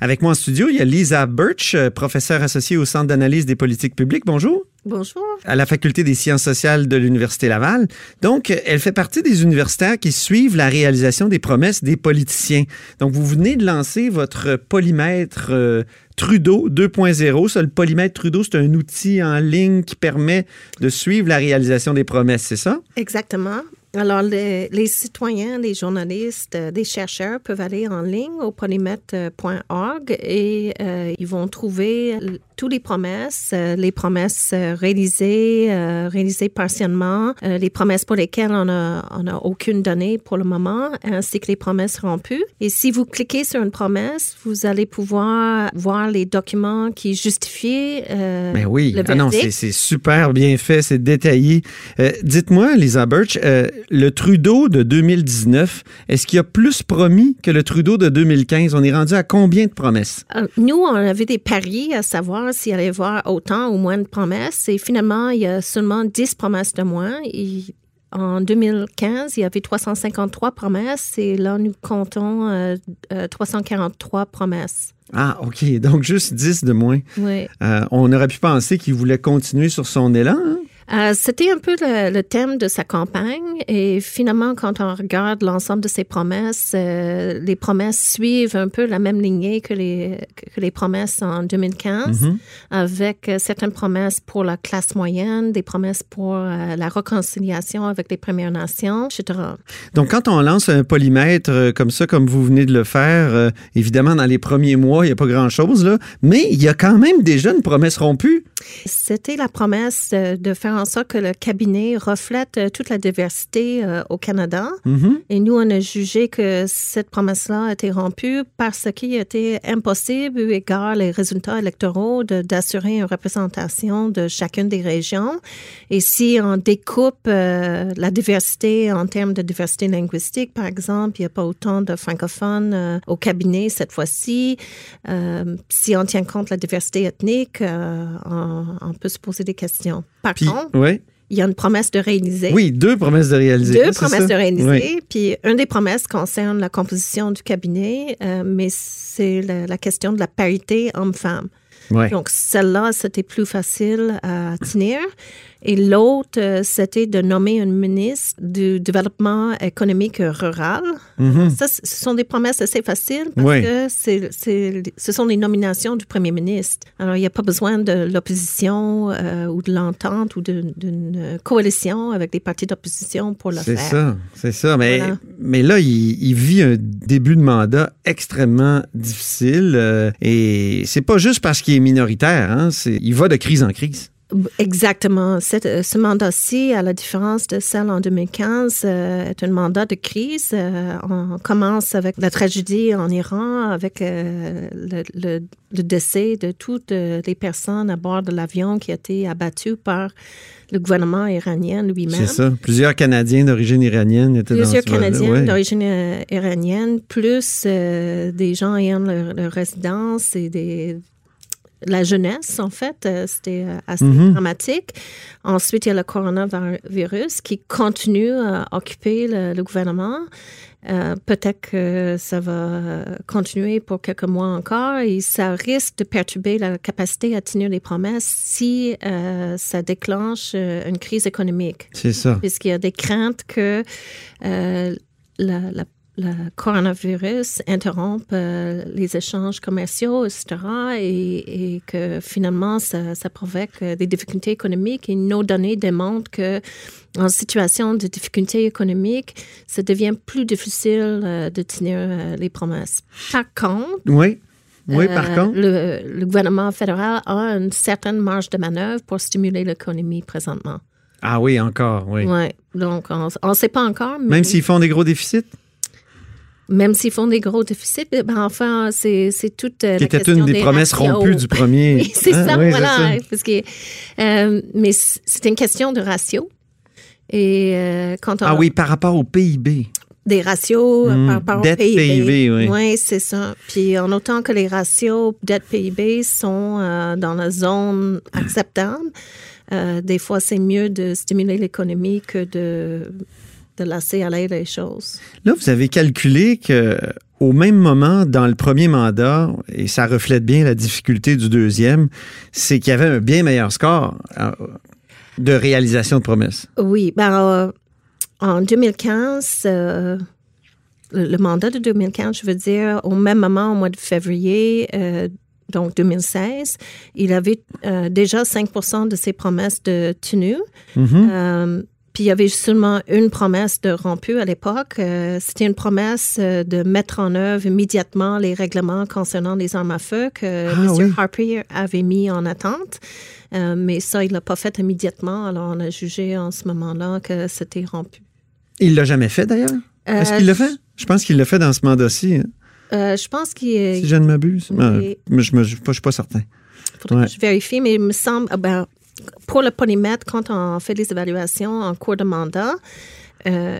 Avec moi en studio, il y a Lisa Birch, euh, professeure associée au Centre d'analyse des politiques publiques. Bonjour. Bonjour. À la Faculté des sciences sociales de l'Université Laval. Donc, elle fait partie des universitaires qui suivent la réalisation des promesses des politiciens. Donc, vous venez de lancer votre polymètre euh, Trudeau 2.0. Ça, le polymètre Trudeau, c'est un outil en ligne qui permet de suivre la réalisation des promesses, c'est ça? Exactement. Alors, les, citoyens, les journalistes, euh, des chercheurs peuvent aller en ligne au polymètre.org et euh, ils vont trouver toutes les promesses, euh, les promesses réalisées, réalisées partiellement, les promesses pour lesquelles on n'a on a aucune donnée pour le moment, ainsi que les promesses rompues. Et si vous cliquez sur une promesse, vous allez pouvoir voir les documents qui justifient Mais oui, le ah non, c'est super bien fait, c'est détaillé. Dites-moi, Lisa Birch, le Trudeau de 2019, est-ce qu'il a plus promis que le Trudeau de 2015? On est rendu à combien de promesses? Euh, nous, on avait des paris à savoir s'il allait y avoir autant ou moins de promesses. Et finalement, il y a seulement 10 promesses de moins. en 2015, il y avait 353 promesses et là, nous comptons 343 euh, euh, promesses. Ah, OK. Donc, juste 10 de moins. Oui. on aurait pu penser qu'il voulait continuer sur son élan. Hein? Euh, c'était un peu le, thème de sa campagne et finalement, quand on regarde l'ensemble de ses promesses, euh, les promesses suivent un peu la même lignée que les, que les promesses en 2015, mm-hmm. avec euh, certaines promesses pour la classe moyenne, des promesses pour la réconciliation avec les Premières Nations, etc. Donc, quand on lance un polymètre comme ça, comme vous venez de le faire, évidemment, dans les premiers mois, il n'y a pas grand-chose, mais il y a quand même déjà une promesse rompue. C'était la promesse de faire en sorte que le cabinet reflète euh, toute la diversité euh, au Canada. Mm-hmm. Et nous, on a jugé que cette promesse-là a été rompue parce qu'il était impossible, eu égard les résultats électoraux, d'assurer une représentation de chacune des régions. Et si on découpe euh, la diversité en termes de diversité linguistique, par exemple, il n'y a pas autant de francophones au cabinet cette fois-ci. si on tient compte de la diversité ethnique, on, on, peut se poser des questions. Par contre, il y a une promesse de réaliser. Oui, deux promesses de réaliser. Deux promesses de réaliser. Puis une des promesses concerne la composition du cabinet, euh, mais c'est la, question de la parité homme-femme. Donc, celle-là, c'était plus facile à tenir. Et l'autre, euh, c'était de nommer un ministre du développement économique rural. Mm-hmm. Ça, ce sont des promesses assez faciles parce que c'est, ce sont les nominations du premier ministre. Alors, il n'y a pas besoin de l'opposition euh, ou de l'entente ou d'une coalition avec des partis d'opposition pour le faire. C'est ça, c'est ça. Mais, mais là, il, vit un début de mandat extrêmement difficile euh, et c'est pas juste parce qu'il est minoritaire. Hein, il va de crise en crise. Exactement. Euh, ce mandat-ci, à la différence de celle en 2015, euh, est un mandat de crise. Euh, on commence avec la tragédie en Iran, avec le, décès de toutes les personnes à bord de l'avion qui a été abattu par le gouvernement iranien lui-même. C'est ça. Plusieurs Canadiens d'origine iranienne étaient Plusieurs dans ce Canadiens d'origine iranienne, plus des gens ayant leur, leur résidence et des la jeunesse, en fait. Euh, c'était euh, assez mhm. dramatique. Ensuite, il y a le coronavirus qui continue à occuper le, gouvernement. Euh, peut-être que ça va continuer pour quelques mois encore et ça risque de perturber la capacité à tenir les promesses si ça déclenche une crise économique. C'est ça. Puisqu'il y a des craintes que la, la le coronavirus interrompt euh, les échanges commerciaux, etc., et, que finalement, ça, ça, provoque euh, des difficultés économiques. Et nos données démontrent que en situation de difficulté économique, ça devient plus difficile euh, de tenir les promesses. Par contre, oui. Oui, par contre. Le, le, gouvernement fédéral a une certaine marge de manœuvre pour stimuler l'économie présentement. Ah oui, encore, oui. Oui, donc on ne sait pas encore. Mais... Même s'ils font des gros déficits? Même s'ils font des gros déficits, eh ben enfin, c'est, c'est toute euh, Qui était une des, promesses rompues du premier. oui, c'est hein? ça, voilà. Parce que, euh, mais c'est une question de ratio. Et euh, quand on ah oui, par rapport au PIB. Des ratios par hmm. rapport au PIB. oui. Oui, c'est ça. Puis en autant que les ratios dette-PIB sont dans la zone acceptable, des fois, c'est mieux de stimuler l'économie que de de laisser aller les choses. Là, vous avez calculé que au même moment, dans le premier mandat, et ça reflète bien la difficulté du deuxième, c'est qu'il y avait un bien meilleur score euh, de réalisation de promesses. Oui, ben, euh, en 2015, euh, le, mandat de 2015, je veux dire, au même moment, au mois de février, euh, donc 2016, il avait déjà 5 de ses promesses de tenues. Mhm. Euh, puis il y avait seulement une promesse de rompu à l'époque. Euh, C'était une promesse euh, de mettre en œuvre immédiatement les règlements concernant les armes à feu que Ah, M. oui. Harper avait mis en attente. Euh, mais ça, il l'a pas fait immédiatement. Alors on a jugé en ce moment-là que c'était rompu. Il l'a jamais fait d'ailleurs? Est-ce Euh, qu'il l'a fait? Je pense qu'il l'a fait dans ce mandat-ci, hein, Euh, je pense qu'il est- si je ne m'abuse. Euh, mais je ne suis pas certain. faudrait Ouais. que je vérifie, mais il me semble, ah ben, pour le polymètre, quand on fait les évaluations en cours de mandat, euh,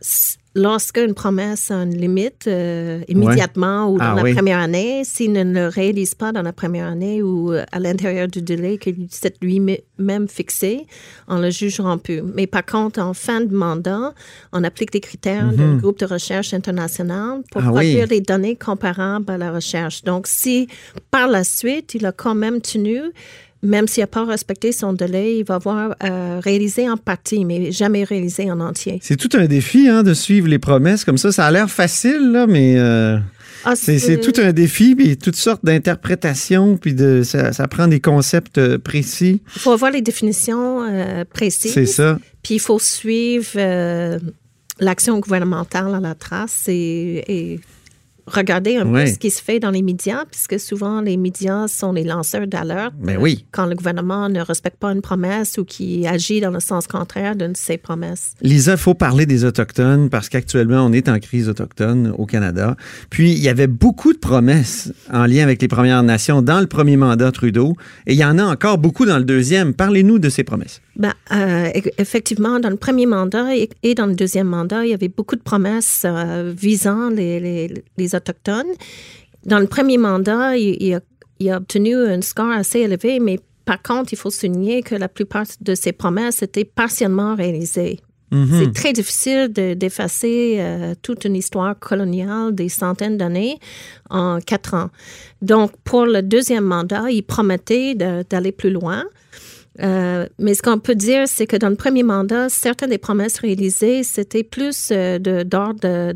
s- lorsque une promesse a une limite euh, immédiatement ou dans Ah la oui. première année, s'il ne le réalise pas dans la première année ou à l'intérieur du délai qu'il s'est lui-même fixé, on le juge rompu. Mais par contre, en fin de mandat, on applique des critères du groupe de recherche international pour. Ah oui. produire des données comparables à la recherche. Donc, si par la suite, il a quand même tenu, même s'il n'a pas respecté son délai, il va avoir euh, réalisé en partie, mais jamais réalisé en entier. C'est tout un défi hein, de suivre les promesses comme ça. Ça a l'air facile, là, mais euh, Ah, c'est tout un défi, puis toutes sortes d'interprétations, puis de, ça, ça prend des concepts euh, précis. Il faut avoir les définitions euh, précises. C'est ça. Puis il faut suivre l'action gouvernementale à la trace et, et regarder un peu ce qui se fait dans les médias, puisque souvent les médias sont les lanceurs d'alerte. Ben oui. Quand le gouvernement ne respecte pas une promesse ou qui agit dans le sens contraire d'une de ses promesses. Lisa, il faut parler des Autochtones parce qu'actuellement, on est en crise autochtone au Canada. Puis, il y avait beaucoup de promesses en lien avec les Premières Nations dans le premier mandat Trudeau. Et il y en a encore beaucoup dans le deuxième. Parlez-nous de ces promesses. Ben, euh, e- effectivement, dans le premier mandat et, et dans le deuxième mandat, il y avait beaucoup de promesses euh, visant les, les- les Autochtones. Dans le premier mandat, il, il a, il a obtenu un score assez élevé, mais par contre, il faut souligner que la plupart de ces promesses étaient partiellement réalisées. Mhm. C'est très difficile de- d'effacer euh, toute une histoire coloniale des centaines d'années en quatre ans. Donc, pour le deuxième mandat, il promettait d'aller plus loin. Euh, mais ce qu'on peut dire, c'est que dans le premier mandat, certaines des promesses réalisées, c'était plus euh, d'ordre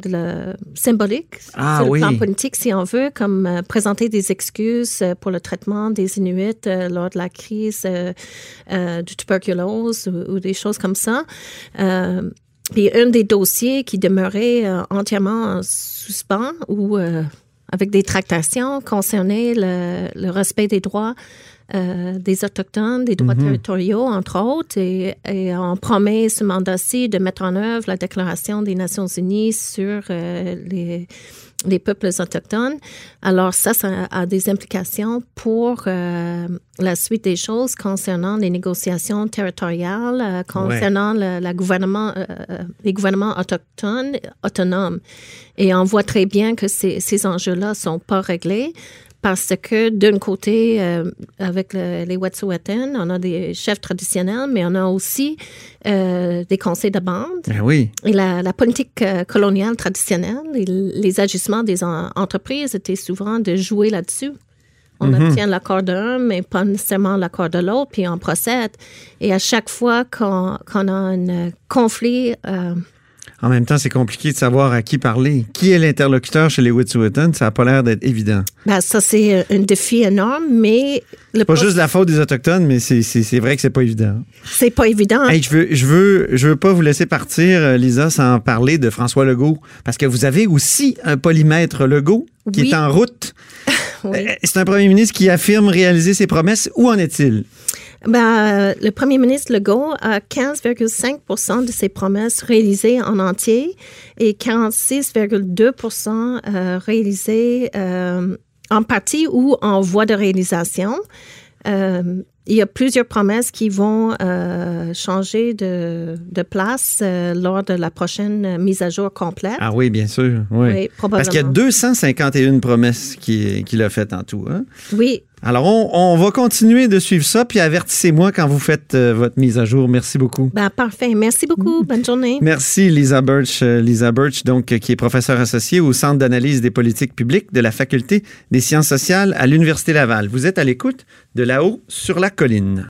symbolique Ah sur oui. le plan politique, si on veut, comme euh, présenter des excuses pour le traitement des Inuits euh, lors de la crise du tuberculose ou, ou des choses comme ça. Puis un des dossiers qui demeurait entièrement en suspens ou avec des tractations concernait le, le respect des droits euh, des Autochtones, des droits territoriaux, entre autres, et, et on promet ce mandat-ci de mettre en œuvre la Déclaration des Nations Unies sur euh, les, les peuples autochtones. Alors ça, ça a des implications pour euh, la suite des choses concernant les négociations territoriales, concernant le, la gouvernement, les gouvernements autochtones, autonomes. Et on voit très bien que ces, ces enjeux-là sont pas réglés parce que d'un côté, euh, avec le- les Wet'suwet'en, on a des chefs traditionnels, mais on a aussi euh, des conseils de bande. Ben oui. Et la, la politique euh, coloniale traditionnelle, et les agissements des en- entreprises étaient souvent de jouer là-dessus. On obtient l'accord d'un, mais pas nécessairement l'accord de l'autre, puis on procède. Et à chaque fois qu'on a un conflit, euh, En même temps, c'est compliqué de savoir à qui parler. Qui est l'interlocuteur chez les Wet'suwet'en? Ça n'a pas l'air d'être évident. ben, ça, c'est un défi énorme, mais le Pas juste la faute des Autochtones, mais c'est- vrai que c'est pas évident. c'est pas évident. Hey, je veux, je veux, je veux pas vous laisser partir, euh, Lisa, sans parler de François Legault, parce que vous avez aussi un polymètre Legault qui Oui. est en route. Oui. Euh, C'est un premier ministre qui affirme réaliser ses promesses. Où en est-il? Ben, euh, le premier ministre Legault a 15,5% de ses promesses réalisées en entier et 46,2% euh, réalisées euh, en partie ou en voie de réalisation. Euh, il y a plusieurs promesses qui vont euh, changer de, de place euh, lors de la prochaine mise à jour complète. Ah oui, bien sûr. Oui. Oui, Parce qu'il y a probablement. 251 promesses qu'il qu'il a faites en tout. hein? Oui, Alors, on, va continuer de suivre ça, puis avertissez-moi quand vous faites euh, votre mise à jour. Merci beaucoup. Ben, parfait. Merci beaucoup. Bonne journée. Merci, Lisa Birch. Euh, Lisa Birch, donc, qui est professeure associée au Centre d'analyse des politiques publiques de la Faculté des sciences sociales à l'Université Laval. Vous êtes à l'écoute de là-haut sur la colline.